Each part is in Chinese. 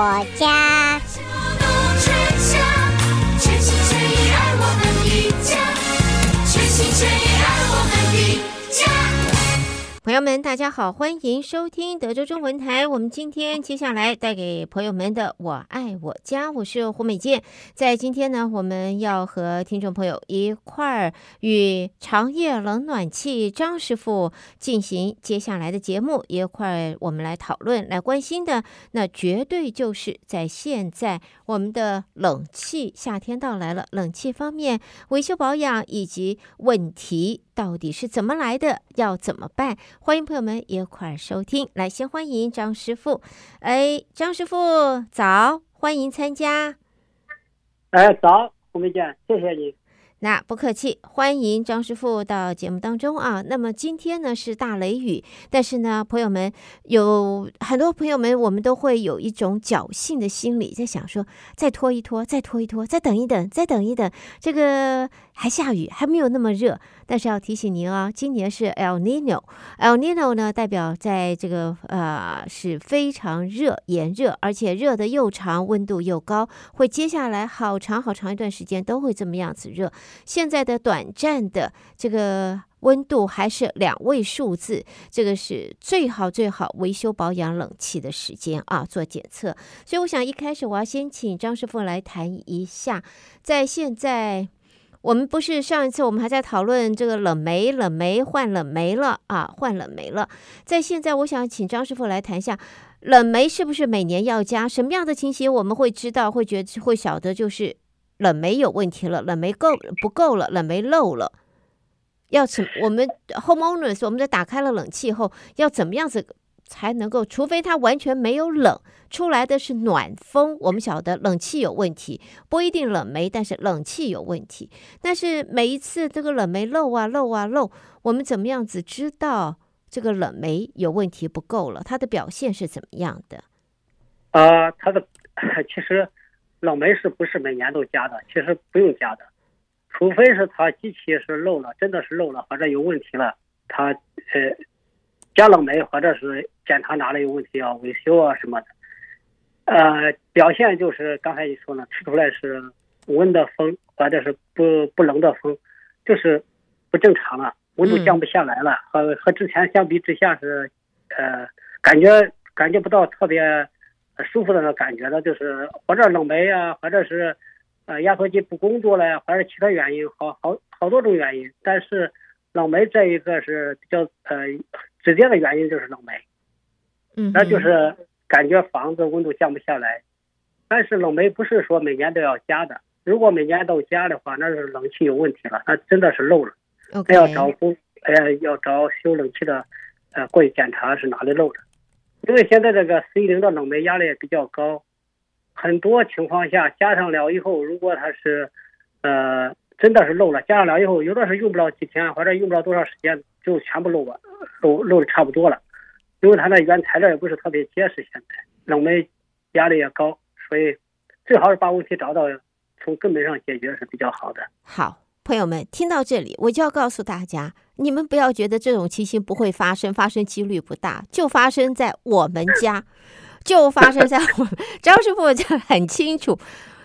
我朋友们，大家好，欢迎收听德州中文台。我们今天接下来带给朋友们的《我爱我家》，我是胡美健。在今天呢，我们要和听众朋友一块儿与长业冷暖气张师傅进行接下来的节目，一块儿我们来讨论、来关心的，那绝对就是在现在我们的冷气夏天到来了，冷气方面维修保养以及问题。到底是怎么来的？要怎么办？欢迎朋友们一块儿收听。来，先欢迎张师傅。哎，张师傅早，欢迎参加。哎，早，胡美健，谢谢你。那不客气，欢迎张师傅到节目当中啊。那么今天呢是大雷雨，但是呢，朋友们有很多朋友们，我们都会有一种侥幸的心理，在想说，再拖一拖，再拖一拖，再等一等，再等一等，这个还下雨，还没有那么热。但是要提醒您啊，今年是 El Nino，El Nino 呢代表在这个呃是非常热、炎热，而且热的又长，温度又高，会接下来好长好长一段时间都会这么样子热。现在的短暂的这个温度还是两位数字，这个是最好最好维修保养冷气的时间啊，做检测。所以我想一开始我要先请张师傅来谈一下，在现在。我们不是上一次我们还在讨论这个冷媒，冷媒换冷媒了啊，换冷媒了。在现在，我想请张师傅来谈一下，冷媒是不是每年要加？什么样的情形我们会知道，会觉得会晓得，就是冷媒有问题了，冷媒够不够了，冷媒漏了。要怎我们 homeowners 我们在打开了冷气后，要怎么样子？才能够，除非它完全没有冷，出来的是暖风。我们晓得冷气有问题，不一定冷媒，但是冷气有问题。但是每一次这个冷媒漏啊漏啊漏，我们怎么样子知道这个冷媒有问题不够了？它的表现是怎么样的？啊、呃，它的 其实冷媒是不是每年都加的？其实不用加的，除非是它机器是漏了，真的是漏了或者有问题了，它呃。加冷媒，或者是检查哪里有问题要维修啊什么的，呃，表现就是刚才你说呢，吹出来是温的风，或者是不不冷的风，就是不正常了，温度降不下来了，和、嗯、和之前相比之下是，呃，感觉感觉不到特别舒服的那感觉了，就是或者冷媒啊，或者是呃压缩机不工作了呀，或者其他原因，好好好多种原因，但是冷媒这一个是比较呃。直接的原因就是冷媒，嗯，那就是感觉房子温度降不下来。但是冷媒不是说每年都要加的，如果每年都加的话，那是冷气有问题了，那真的是漏了。OK，要找工，呃，要找修冷气的，呃，过去检查是哪里漏的。因为现在这个 C 零的冷媒压力也比较高，很多情况下加上了以后，如果它是，呃，真的是漏了，加上了以后，有的是用不了几天，或者用不了多长时间。就全部漏了，漏漏的差不多了，因为它那原材料也不是特别结实，现在冷媒压力也高，所以最好是把问题找到，从根本上解决是比较好的。好，朋友们听到这里，我就要告诉大家，你们不要觉得这种情形不会发生，发生几率不大，就发生在我们家，就发生在我们张师傅就很清楚。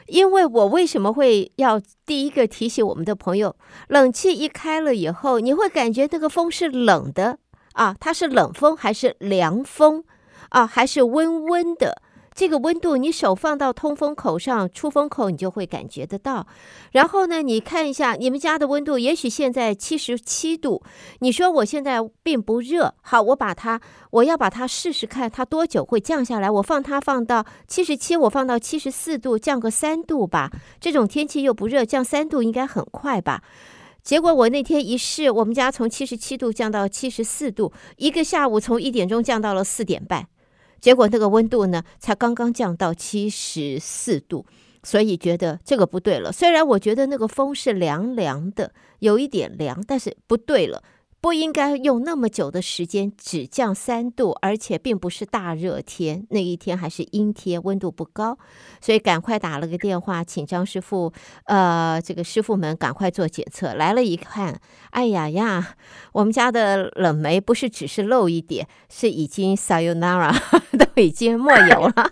因为我为什么会要第一个提醒我们的朋友，冷气一开了以后，你会感觉那个风是冷的啊，它是冷风还是凉风啊，还是温温的？这个温度，你手放到通风口上、出风口，你就会感觉得到。然后呢，你看一下你们家的温度，也许现在七十七度。你说我现在并不热，好，我把它，我要把它试试看，它多久会降下来？我放它放到七十七，我放到七十四度，降个三度吧。这种天气又不热，降三度应该很快吧？结果我那天一试，我们家从七十七度降到七十四度，一个下午从一点钟降到了四点半。结果那个温度呢，才刚刚降到七十四度，所以觉得这个不对了。虽然我觉得那个风是凉凉的，有一点凉，但是不对了。不应该用那么久的时间，只降三度，而且并不是大热天，那一天还是阴天，温度不高，所以赶快打了个电话，请张师傅，呃，这个师傅们赶快做检测。来了一看，哎呀呀，我们家的冷媒不是只是漏一点，是已经 sayonara 都已经 没有了。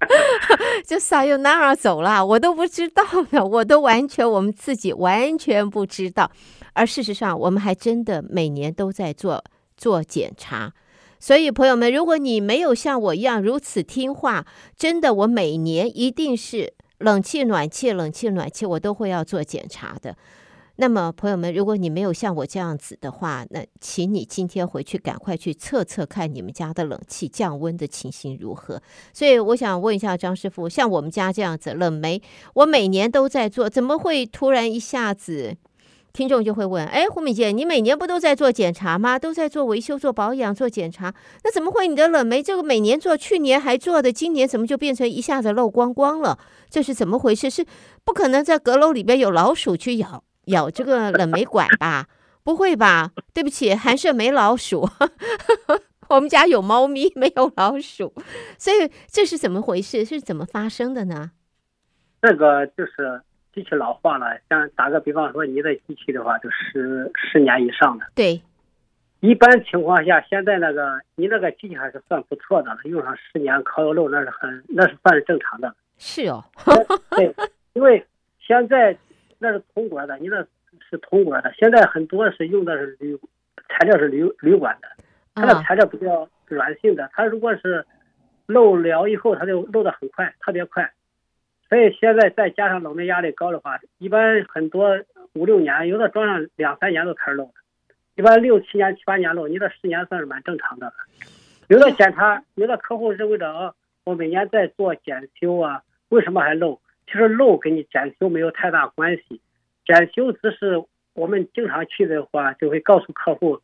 就撒由那儿走了，我都不知道呢，我都完全我们自己完全不知道。而事实上，我们还真的每年都在做做检查。所以，朋友们，如果你没有像我一样如此听话，真的，我每年一定是冷气、暖气、冷气、暖气，我都会要做检查的。那么，朋友们，如果你没有像我这样子的话，那请你今天回去赶快去测测看你们家的冷气降温的情形如何。所以，我想问一下张师傅，像我们家这样子冷媒，我每年都在做，怎么会突然一下子？听众就会问：哎，胡敏姐，你每年不都在做检查吗？都在做维修、做保养、做检查，那怎么会你的冷媒这个每年做，去年还做的，今年怎么就变成一下子漏光光了？这是怎么回事？是不可能在阁楼里边有老鼠去咬？咬这个冷媒管吧？不会吧？对不起，寒舍没老鼠，我们家有猫咪，没有老鼠，所以这是怎么回事？是怎么发生的呢？这个就是机器老化了，像打个比方说，你的机器的话，就十十年以上的。对，一般情况下，现在那个你那个机器还是算不错的了，用上十年烤油漏那是很，那是算是正常的。是哦，对，因为现在。那是铜管的，你那是铜管的。现在很多是用的是铝材料，是铝铝管的，它的材料比较软性的。它如果是漏了以后，它就漏的很快，特别快。所以现在再加上冷媒压力高的话，一般很多五六年，有的装上两三年都开始漏了。一般六七年、七八年漏，你这十年算是蛮正常的了。有的检查，有的客户认为着啊，我每年在做检修啊，为什么还漏？其实漏跟你检修没有太大关系，检修只是我们经常去的话，就会告诉客户，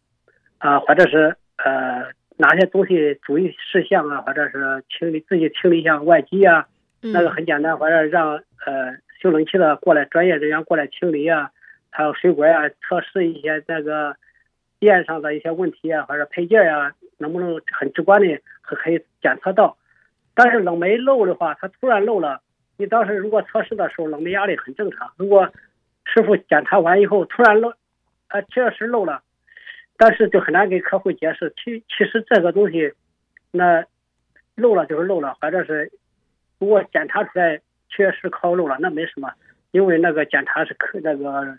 啊，或者是呃哪些东西注意事项啊，或者是清理自己清理一下外机啊，那个很简单，或者让呃修冷气的过来专业人员过来清理啊，还有水管啊，测试一些那个电上的一些问题啊，或者配件啊，能不能很直观的可以检测到。但是冷媒漏的话，它突然漏了。你当时如果测试的时候冷媒压力很正常，如果师傅检查完以后突然漏，啊，确实漏了，但是就很难给客户解释。其其实这个东西，那漏了就是漏了，或者是如果检查出来确实靠漏了，那没什么，因为那个检查是可那个，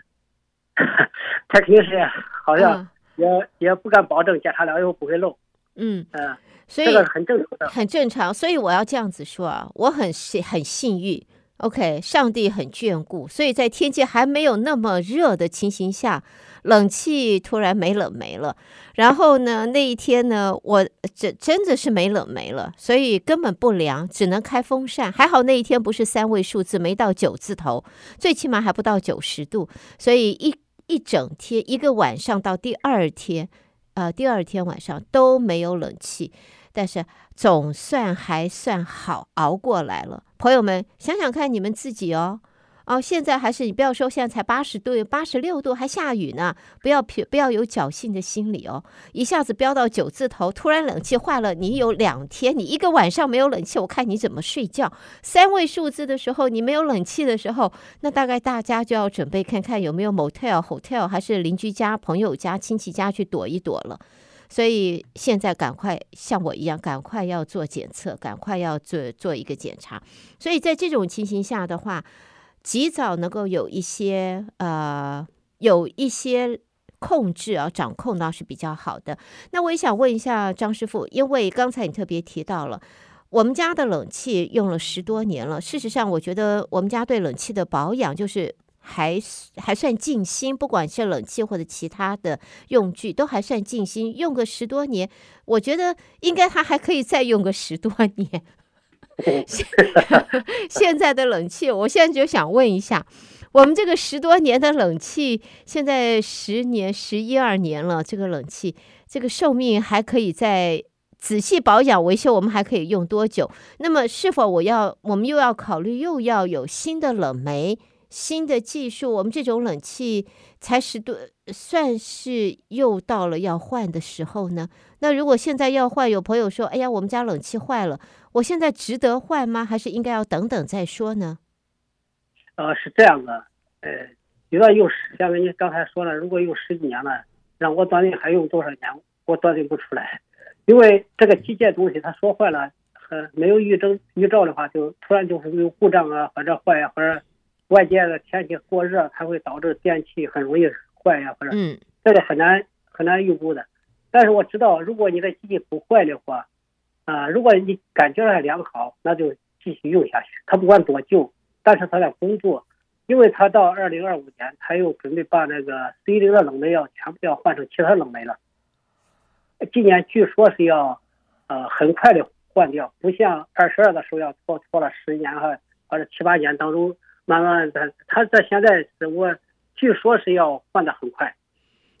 他肯定是好像也、嗯、也不敢保证检查了以后不会漏。嗯嗯。呃所以很正常，很正常。所以我要这样子说啊，我很幸很幸运，OK，上帝很眷顾。所以在天气还没有那么热的情形下，冷气突然没冷没了。然后呢，那一天呢，我真真的是没冷没了，所以根本不凉，只能开风扇。还好那一天不是三位数字，没到九字头，最起码还不到九十度。所以一一整天，一个晚上到第二天。呃，第二天晚上都没有冷气，但是总算还算好熬过来了。朋友们，想想看你们自己哦。哦，现在还是你不要说，现在才八十度、八十六度，还下雨呢。不要不要有侥幸的心理哦。一下子飙到九字头，突然冷气坏了，你有两天，你一个晚上没有冷气，我看你怎么睡觉。三位数字的时候，你没有冷气的时候，那大概大家就要准备看看有没有 motel、hotel，还是邻居家、朋友家、亲戚家去躲一躲了。所以现在赶快像我一样，赶快要做检测，赶快要做做一个检查。所以在这种情形下的话，及早能够有一些呃，有一些控制啊，掌控倒是比较好的。那我也想问一下张师傅，因为刚才你特别提到了我们家的冷气用了十多年了。事实上，我觉得我们家对冷气的保养就是还还算尽心，不管是冷气或者其他的用具，都还算尽心，用个十多年，我觉得应该它还可以再用个十多年。现 现在的冷气，我现在就想问一下，我们这个十多年的冷气，现在十年、十一二年了，这个冷气这个寿命还可以再仔细保养维修，我们还可以用多久？那么是否我要我们又要考虑又要有新的冷媒、新的技术？我们这种冷气才十多，算是又到了要换的时候呢？那如果现在要换，有朋友说：“哎呀，我们家冷气坏了。”我现在值得换吗？还是应该要等等再说呢？呃，是这样的，呃，有的用十，像你刚才说了，如果用十几年了，让我断定还用多少年，我断定不出来，因为这个机械东西它说坏了，呃没有预征预兆的话，就突然就是有故障啊，或者坏、啊，或者外界的天气过热，它会导致电器很容易坏呀、啊，或者嗯，这个很难很难预估的。但是我知道，如果你的机器不坏的话，啊、呃，如果你感觉还良好，那就继续用下去。它不管多旧，但是它在工作，因为它到二零二五年，它又准备把那个 C10 的冷媒要全部要换成其他冷媒了。今年据说是要，呃，很快的换掉，不像二十二的时候要拖拖了十年哈，或者七八年当中，慢慢的，他这现在是我据说是要换的很快。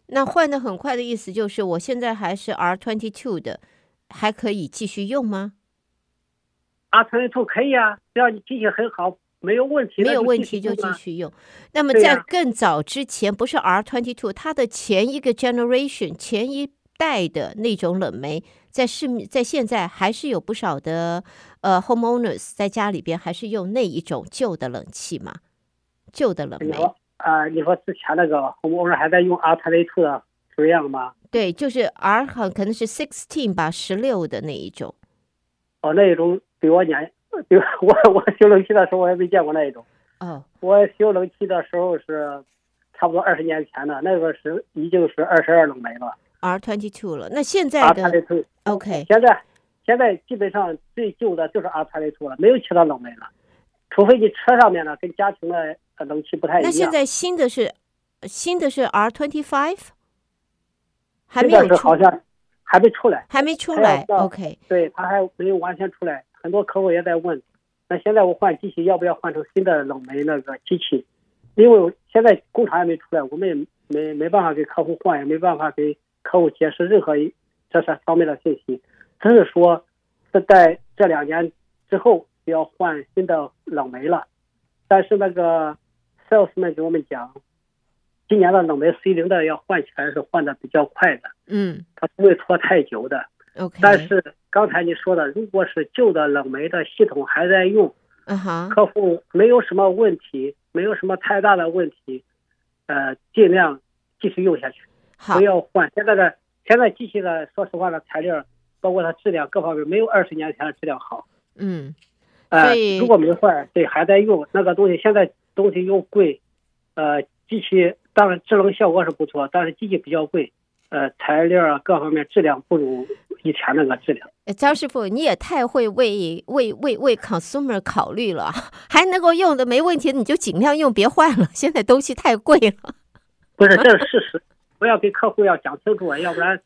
那换的很快的意思就是，我现在还是 R twenty two 的，还可以继续用吗？R twenty two 可以啊，只要你机器很好，没有问题，没有问题就继续用。那么在更早之前，不是 R twenty two，它的前一个 generation 前一代的那种冷媒，在市面在现在还是有不少的呃 homeowners 在家里边还是用那一种旧的冷气吗，旧的冷媒。啊、呃，你说之前那个，我们还在用 R two 的这样吗？对，就是 R 很可能是 sixteen 吧，十六的那一种。哦，那一种比我年，比我 我修冷气的时候我也没见过那一种。哦，我修冷气的时候是差不多二十年前的，那个是已经是二十二冷媒了，R twenty two 了。那现在的 R twenty two，OK，现在现在基本上最旧的就是 R twenty two 了，没有其他冷媒了，除非你车上面呢跟家庭的。冷气不太一样。那现在新的是新的是 R twenty five，还没有出，好像还没出来，还没出来。OK，对，它还没有完全出来。很多客户也在问，那现在我换机器要不要换成新的冷媒那个机器？因为现在工厂也没出来，我们也没没办法给客户换，也没办法给客户解释任何一这些方面的信息。只是说是在这两年之后要换新的冷媒了，但是那个。salesman 给我们讲，今年的冷媒 C 零的要换起来是换的比较快的，嗯，它不会拖太久的。OK，但是刚才你说的，如果是旧的冷媒的系统还在用，嗯哼，客户没有什么问题，没有什么太大的问题，呃，尽量继续用下去，不要换。现在的现在机器的，说实话的材料，包括它质量各方面，没有二十年前的质量好。嗯，呃，如果没坏，对，还在用那个东西，现在。东西又贵，呃，机器当然制冷效果是不错，但是机器比较贵，呃，材料啊各方面质量不如以前那个质量。张师傅，你也太会为为为为 consumer 考虑了，还能够用的没问题，你就尽量用，别换了。现在东西太贵了。不是，这是事实，我要给客户要讲清楚啊，要不然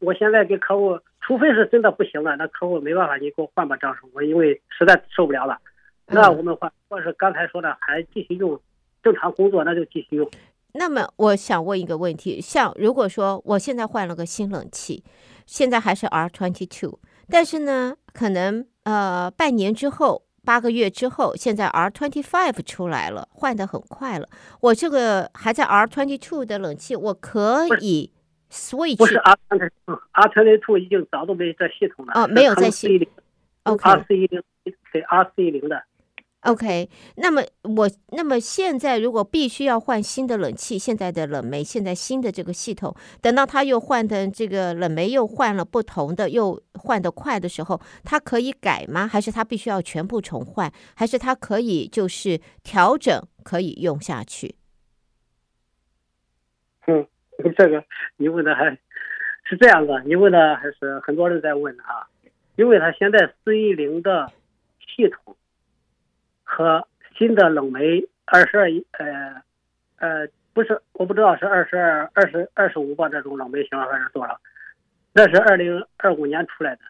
我现在给客户，除非是真的不行了，那客户没办法，你给我换吧，张叔，我，因为实在受不了了。那我们换，或者是刚才说的还继续用，正常工作那就继续用。那么我想问一个问题，像如果说我现在换了个新冷气，现在还是 R twenty two，但是呢，可能呃半年之后、八个月之后，现在 R twenty five 出来了，换的很快了。我这个还在 R twenty two 的冷气，我可以 switch。不是 R twenty two，R twenty two 已经早都没在系统了。哦，没有在系统。OK，R 四一零对 R 四一零的。OK，那么我那么现在如果必须要换新的冷气，现在的冷媒，现在新的这个系统，等到它又换的这个冷媒又换了不同的，又换的快的时候，它可以改吗？还是它必须要全部重换？还是它可以就是调整，可以用下去？嗯，这个你问的还 是这样的，你问的还是很多人在问啊，因为他现在四一零的系统。和新的冷媒二十二一呃呃不是我不知道是二十二二十二十五吧，这种冷媒型号还是多少？那是二零二五年出来的，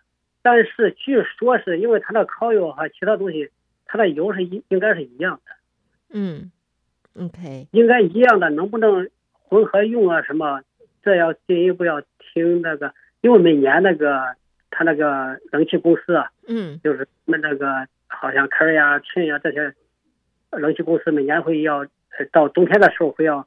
但是据说是因为它的烤油和其他东西，它的油是一应该是一样的。嗯，OK，应该一样的，能不能混合用啊？什么？这要进一步要听那个，因为每年那个他那个冷气公司啊，嗯，就是我们那个。好像科呀、春呀这些冷气公司每年会要，到冬天的时候会要，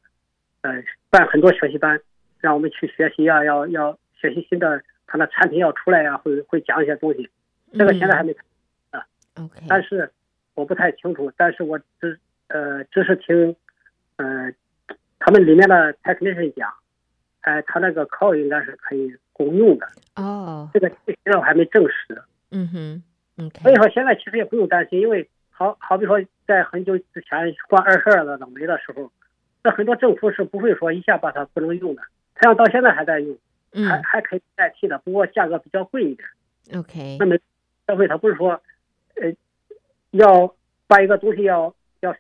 呃，办很多学习班，让我们去学习呀，要要学习新的，他那产品要出来呀，会会讲一些东西。这个现在还没，啊，OK。但是我不太清楚，但是我只呃只是听，呃，他们里面的 technician 讲，哎，他那个 call 应该是可以共用的。哦，这个现在还没证实。嗯哼。Okay. 所以说现在其实也不用担心，因为好好比说在很久之前换二十二的冷媒的时候，那很多政府是不会说一下把它不能用的，它要到现在还在用，嗯还还可以代替的，不过价格比较贵一点。，OK，那么消费它不是说，呃，要把一个东西要要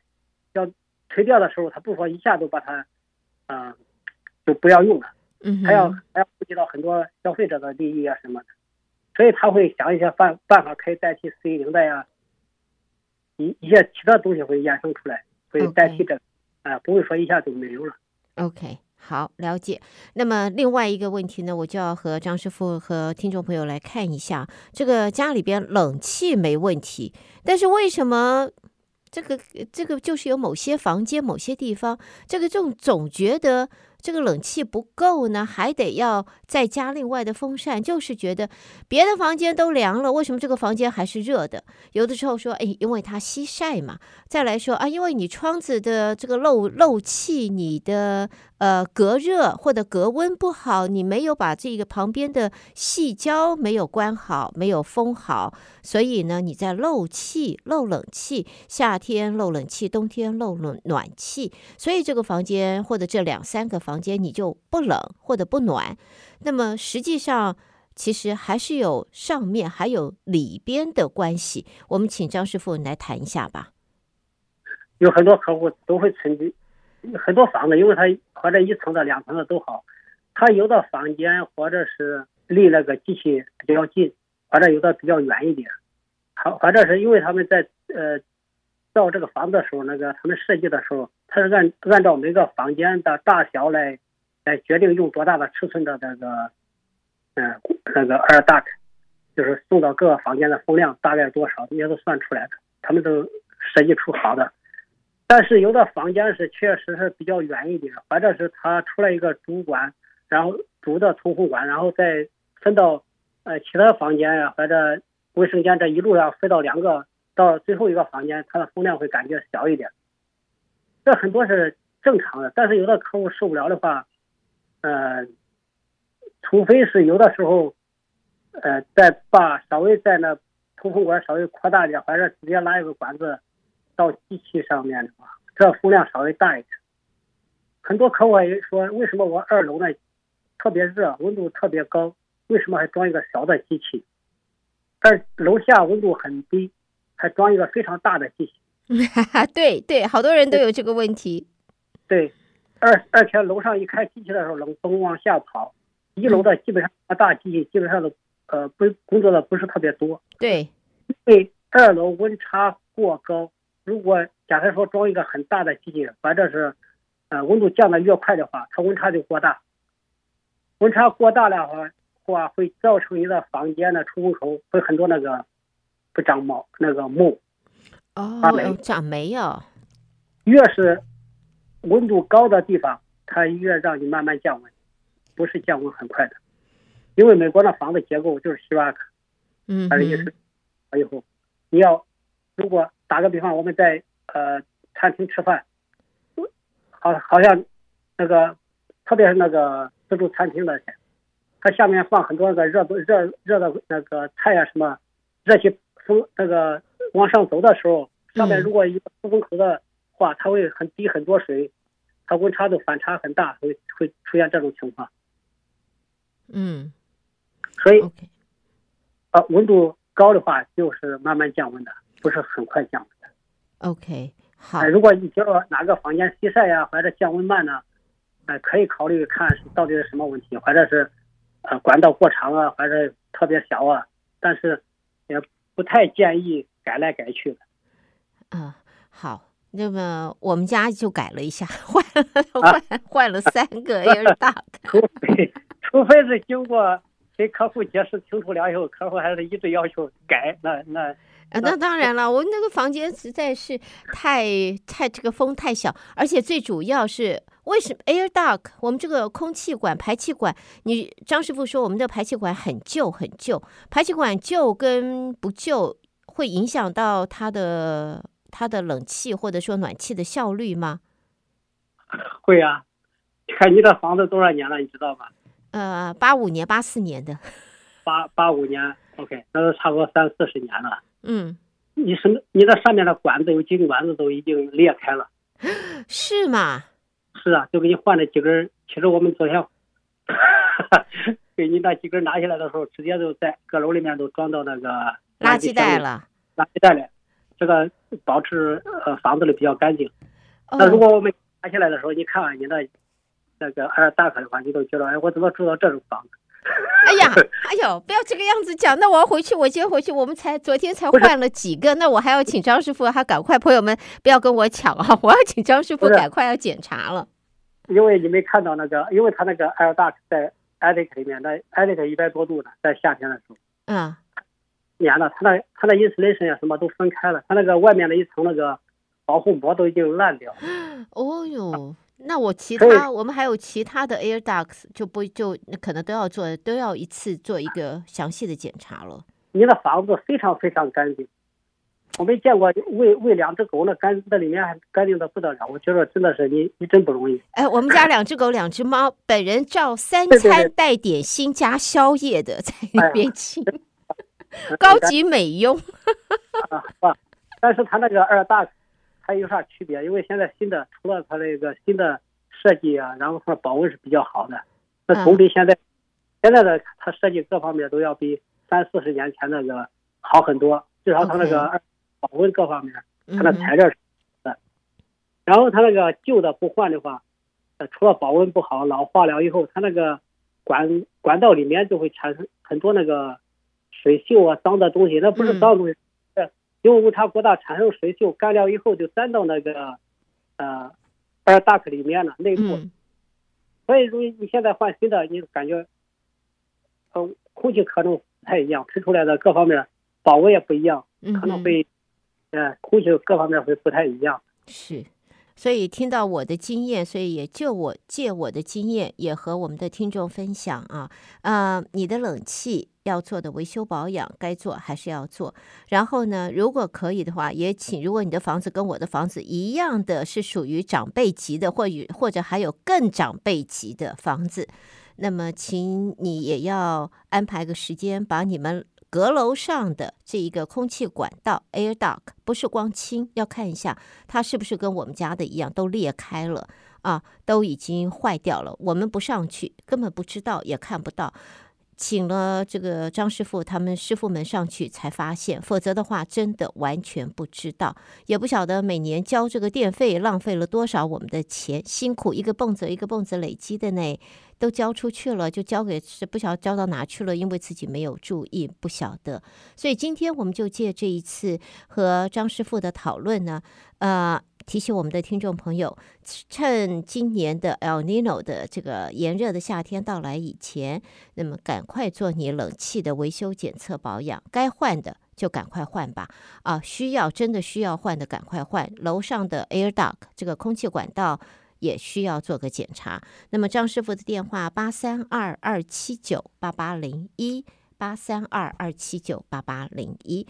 要推掉的时候，他不说一下就把它，啊、呃，就不要用了，嗯，还要还要顾及到很多消费者的利益啊什么的，所以他会想一些办办法可以代替 C 零的呀，一一些其他东西会衍生出来，会代替这个，啊、呃，不会说一下就没有了。OK，好，了解。那么另外一个问题呢，我就要和张师傅和听众朋友来看一下，这个家里边冷气没问题，但是为什么这个这个就是有某些房间、某些地方，这个总总觉得。这个冷气不够呢，还得要再加另外的风扇，就是觉得别的房间都凉了，为什么这个房间还是热的？有的时候说，哎，因为它吸晒嘛。再来说啊，因为你窗子的这个漏漏气，你的呃隔热或者隔温不好，你没有把这个旁边的细胶没有关好，没有封好，所以呢，你在漏气、漏冷气，夏天漏冷气，冬天漏暖暖气，所以这个房间或者这两三个房间。你就不冷或者不暖，那么实际上其实还是有上面还有里边的关系。我们请张师傅来谈一下吧。有很多客户都会曾经很多房子，因为他或者一层的、两层的都好，他有的房间或者是离那个机器比较近，或者有的比较远一点，好，或者是因为他们在呃。造这个房子的时候，那个他们设计的时候，他是按按照每个房间的大小来来决定用多大的尺寸的那个，嗯、呃，那个 air duct，就是送到各个房间的风量大概多少，也都算出来的，他们都设计出好的。但是有的房间是确实是比较远一点，或者是它出来一个主管，然后主的通风管，然后再分到呃其他房间呀，或者卫生间这一路上分到两个。到最后一个房间，它的风量会感觉小一点，这很多是正常的。但是有的客户受不了的话，呃，除非是有的时候，呃，再把稍微在那通风管稍微扩大点，或者直接拉一个管子到机器上面的话，这风量稍微大一点。很多客户也说，为什么我二楼呢特别热，温度特别高，为什么还装一个小的机器？而楼下温度很低。还装一个非常大的机器，对对，好多人都有这个问题。对，而而且楼上一开机器的时候，冷风往下跑，一楼的基本上大机器基本上都呃不工作的不是特别多。对，因为二楼温差过高，如果假设说装一个很大的机器，或者是呃温度降得越快的话，它温差就过大。温差过大的话，话会造成一个房间的出风口会很多那个。不长毛，那个木哦，发霉，长霉哦。越是温度高的地方，它越让你慢慢降温，不是降温很快的。因为美国的房子结构就是希瓦克，嗯，它的意思，以后你要如果打个比方，我们在呃餐厅吃饭，好好像那个特别是那个自助餐厅的，它下面放很多个热热热的那个菜啊什么热气。从那个往上走的时候，上面如果一个出风口的话，它会很滴很多水，它温差的反差很大，会会出现这种情况。嗯，所以.呃，温度高的话就是慢慢降温的，不是很快降的。OK，好。呃，如果你觉得哪个房间西晒呀，或者降温慢呢，呃，可以考虑看是到底是什么问题，或者是呃管道过长啊，或者特别小啊，但是也。不太建议改来改去的。嗯，好，那么我们家就改了一下，换了换换了三个，也是大的。除非除非是经过给客户解释清楚了以后，客户还是一直要求改，那那。啊，那当然了，我那个房间实在是太太这个风太小，而且最主要是为什么 air duct 我们这个空气管排气管，你张师傅说我们的排气管很旧很旧，排气管旧跟不旧会影响到它的它的冷气或者说暖气的效率吗？会啊，看你的房子多少年了，你知道吗？呃，八五年八四年的，八八五年，OK，那都差不多三四十年了。嗯，你什么你那上面的管子有几根管子都已经裂开了，是吗？是啊，就给你换了几根。其实我们昨天 给你那几根拿下来的时候，直接就在阁楼里面都装到那个垃圾袋了。垃圾袋里，这个保持呃房子里比较干净。哦、那如果我们拿下来的时候，你看看你那那个二大克的话，你都觉得哎，我怎么住到这种房子？哎呀，哎呦，不要这个样子讲。那我要回去，我今天回去，我们才昨天才换了几个，那我还要请张师傅，还赶快，朋友们不要跟我抢啊！我要请张师傅赶快要检查了。因为你没看到那个，因为他那个 Air Duct 在 Attic 里面，那 Attic 一百多度呢，在夏天的时候，嗯，粘了，他那他那 insulation 呀什么都分开了，他那个外面的一层那个保护膜都已经烂掉了。哦哟。那我其他我们还有其他的 air ducts 就不就可能都要做都要一次做一个详细的检查了。你的房子非常非常干净，我没见过喂喂两只狗那干那里面还干净的不得了。我觉得真的是你你真不容易。哎，我们家两只狗两只猫，本人照三餐带点心加宵夜的在那边清，高级美 佣。啊，但是他那个二大。它有啥区别？因为现在新的除了它那个新的设计啊，然后它保温是比较好的。那总比现在、嗯、现在的它设计各方面都要比三四十年前那个好很多。至少它那个保温各方面，它的材料是的。然后它那个旧的不换的话，呃，除了保温不好，老化了以后，它那个管管道里面就会产生很多那个水锈啊、脏的东西。那不是脏东西。嗯因为误差过大，产生水锈，干掉以后就粘到那个呃二大克里面了内部。嗯、所以，如果你现在换新的，你感觉呃空气可能不太一样，吹出来的各方面保温也不一样，可能会呃空气各方面会不太一样。是。所以听到我的经验，所以也就我借我的经验，也和我们的听众分享啊。呃，你的冷气要做的维修保养，该做还是要做。然后呢，如果可以的话，也请如果你的房子跟我的房子一样的是属于长辈级的，或与或者还有更长辈级的房子，那么请你也要安排个时间，把你们。阁楼上的这一个空气管道 air duct 不是光清，要看一下它是不是跟我们家的一样都裂开了啊，都已经坏掉了。我们不上去，根本不知道，也看不到。请了这个张师傅，他们师傅们上去才发现，否则的话真的完全不知道，也不晓得每年交这个电费浪费了多少我们的钱，辛苦一个蹦子一个蹦子累积的呢，都交出去了，就交给是不晓得交到哪去了，因为自己没有注意，不晓得。所以今天我们就借这一次和张师傅的讨论呢，呃。提醒我们的听众朋友，趁今年的 El Nino 的这个炎热的夏天到来以前，那么赶快做你冷气的维修检测保养，该换的就赶快换吧。啊，需要真的需要换的赶快换。楼上的 Air Duct 这个空气管道也需要做个检查。那么张师傅的电话八三二二七九八八零一八三二二七九八八零一。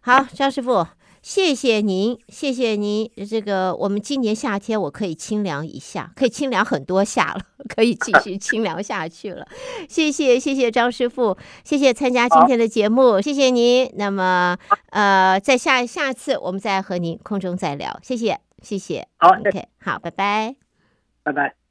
好，张师傅。谢谢您，谢谢您。这个我们今年夏天我可以清凉一下，可以清凉很多下了，可以继续清凉下去了。谢谢，谢谢张师傅，谢谢参加今天的节目，谢谢您。那么，呃，在下下次我们再和您空中再聊。谢谢，谢谢。好，OK，好，拜拜，拜拜。